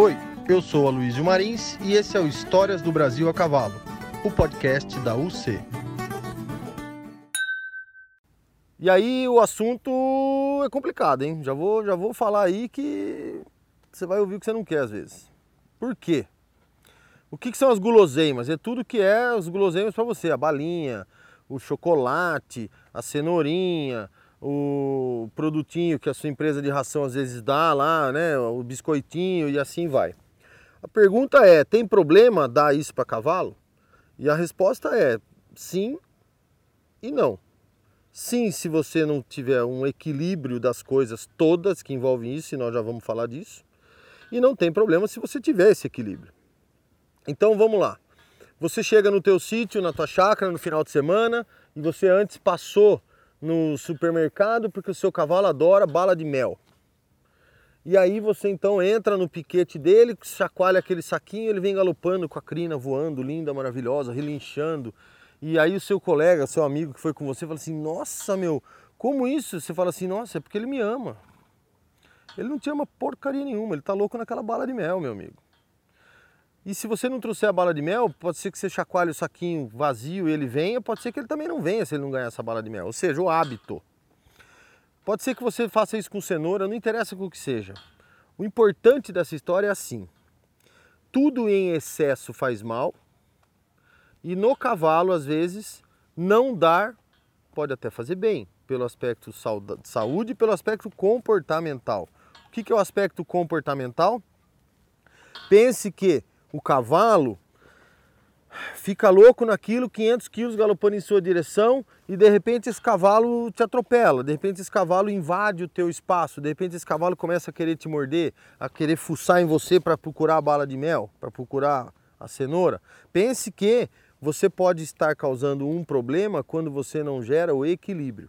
Oi, eu sou Aloysio Marins e esse é o Histórias do Brasil a Cavalo, o podcast da UC. E aí o assunto é complicado, hein? Já vou, já vou falar aí que você vai ouvir o que você não quer às vezes. Por quê? O que, que são as guloseimas? É tudo que é os guloseimas para você, a balinha, o chocolate, a cenourinha, o produtinho que a sua empresa de ração às vezes dá lá, né, o biscoitinho e assim vai. A pergunta é, tem problema dar isso para cavalo? E a resposta é sim e não. Sim, se você não tiver um equilíbrio das coisas todas que envolvem isso, e nós já vamos falar disso. E não tem problema se você tiver esse equilíbrio. Então vamos lá. Você chega no teu sítio, na tua chácara, no final de semana, e você antes passou no supermercado porque o seu cavalo adora bala de mel. E aí você então entra no piquete dele, chacoalha aquele saquinho, ele vem galopando com a crina voando, linda, maravilhosa, relinchando. E aí o seu colega, seu amigo que foi com você, fala assim: "Nossa, meu, como isso?" Você fala assim: "Nossa, é porque ele me ama." Ele não te ama porcaria nenhuma, ele tá louco naquela bala de mel, meu amigo. E se você não trouxer a bala de mel, pode ser que você chacoalhe o saquinho vazio e ele venha, pode ser que ele também não venha se ele não ganhar essa bala de mel. Ou seja, o hábito. Pode ser que você faça isso com cenoura, não interessa com o que seja. O importante dessa história é assim: tudo em excesso faz mal, e no cavalo, às vezes, não dar pode até fazer bem, pelo aspecto de saúde e pelo aspecto comportamental. O que é o aspecto comportamental? Pense que o cavalo fica louco naquilo, 500 quilos galopando em sua direção e de repente esse cavalo te atropela, de repente esse cavalo invade o teu espaço, de repente esse cavalo começa a querer te morder, a querer fuçar em você para procurar a bala de mel, para procurar a cenoura. Pense que você pode estar causando um problema quando você não gera o equilíbrio.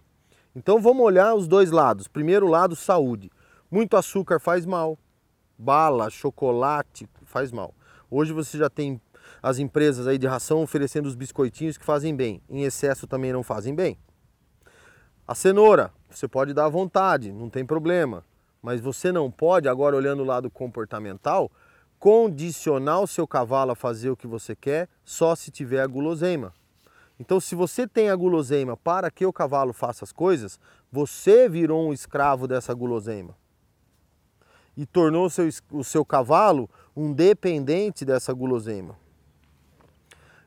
Então vamos olhar os dois lados. Primeiro lado, saúde. Muito açúcar faz mal, bala, chocolate faz mal. Hoje você já tem as empresas aí de ração oferecendo os biscoitinhos que fazem bem. Em excesso também não fazem bem. A cenoura, você pode dar à vontade, não tem problema. Mas você não pode, agora olhando o lado comportamental, condicionar o seu cavalo a fazer o que você quer só se tiver a guloseima. Então, se você tem a guloseima para que o cavalo faça as coisas, você virou um escravo dessa guloseima e tornou o seu, o seu cavalo um dependente dessa guloseima.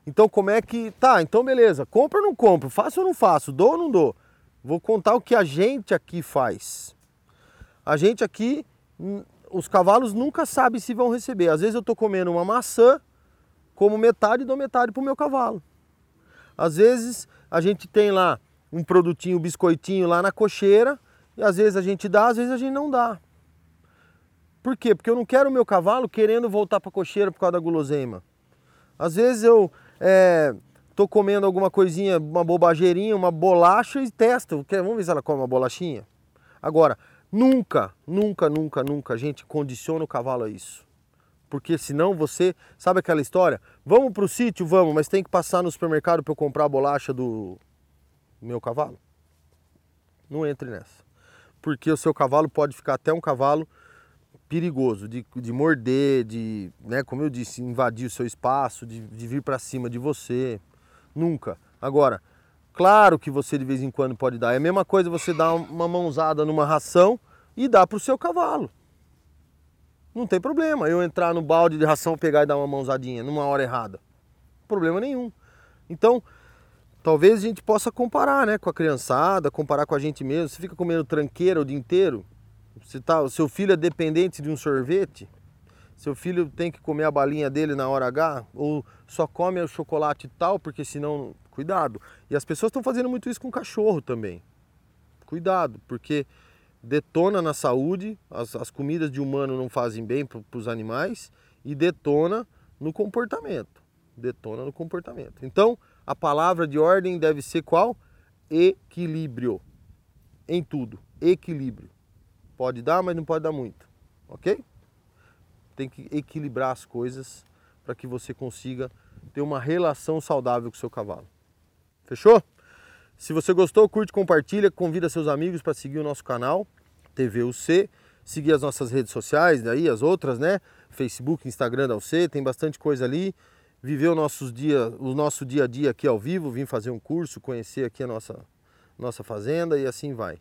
Então como é que. Tá, então beleza, compra ou não compro, faço ou não faço, dou ou não dou. Vou contar o que a gente aqui faz. A gente aqui, hum, os cavalos nunca sabem se vão receber. Às vezes eu estou comendo uma maçã, como metade e dou metade para o meu cavalo. Às vezes a gente tem lá um produtinho, um biscoitinho lá na cocheira, e às vezes a gente dá, às vezes a gente não dá. Por quê? Porque eu não quero o meu cavalo querendo voltar para a cocheira por causa da guloseima. Às vezes eu é, tô comendo alguma coisinha, uma bobageirinha, uma bolacha e testa. Vamos ver se ela come uma bolachinha. Agora, nunca, nunca, nunca, nunca a gente condiciona o cavalo a isso. Porque senão você, sabe aquela história? Vamos para o sítio? Vamos, mas tem que passar no supermercado para eu comprar a bolacha do meu cavalo? Não entre nessa. Porque o seu cavalo pode ficar até um cavalo perigoso de, de morder, de, né, como eu disse, invadir o seu espaço, de, de vir para cima de você. Nunca. Agora, claro que você de vez em quando pode dar. É a mesma coisa você dar uma mãozada numa ração e dar para o seu cavalo. Não tem problema eu entrar no balde de ração, pegar e dar uma mãozadinha numa hora errada. Problema nenhum. Então, talvez a gente possa comparar né, com a criançada, comparar com a gente mesmo. Você fica comendo tranqueira o dia inteiro, se tá, o seu filho é dependente de um sorvete, seu filho tem que comer a balinha dele na hora H, ou só come o chocolate tal, porque senão. Cuidado. E as pessoas estão fazendo muito isso com cachorro também. Cuidado, porque detona na saúde, as, as comidas de humano não fazem bem para os animais e detona no comportamento. Detona no comportamento. Então, a palavra de ordem deve ser qual? Equilíbrio. Em tudo. Equilíbrio. Pode dar, mas não pode dar muito, ok? Tem que equilibrar as coisas para que você consiga ter uma relação saudável com o seu cavalo. Fechou? Se você gostou, curte, compartilha, convida seus amigos para seguir o nosso canal TVUC, seguir as nossas redes sociais, daí as outras, né? Facebook, Instagram da UC, tem bastante coisa ali. Viver o, nossos dia, o nosso dia a dia aqui ao vivo, vim fazer um curso, conhecer aqui a nossa, nossa fazenda e assim vai.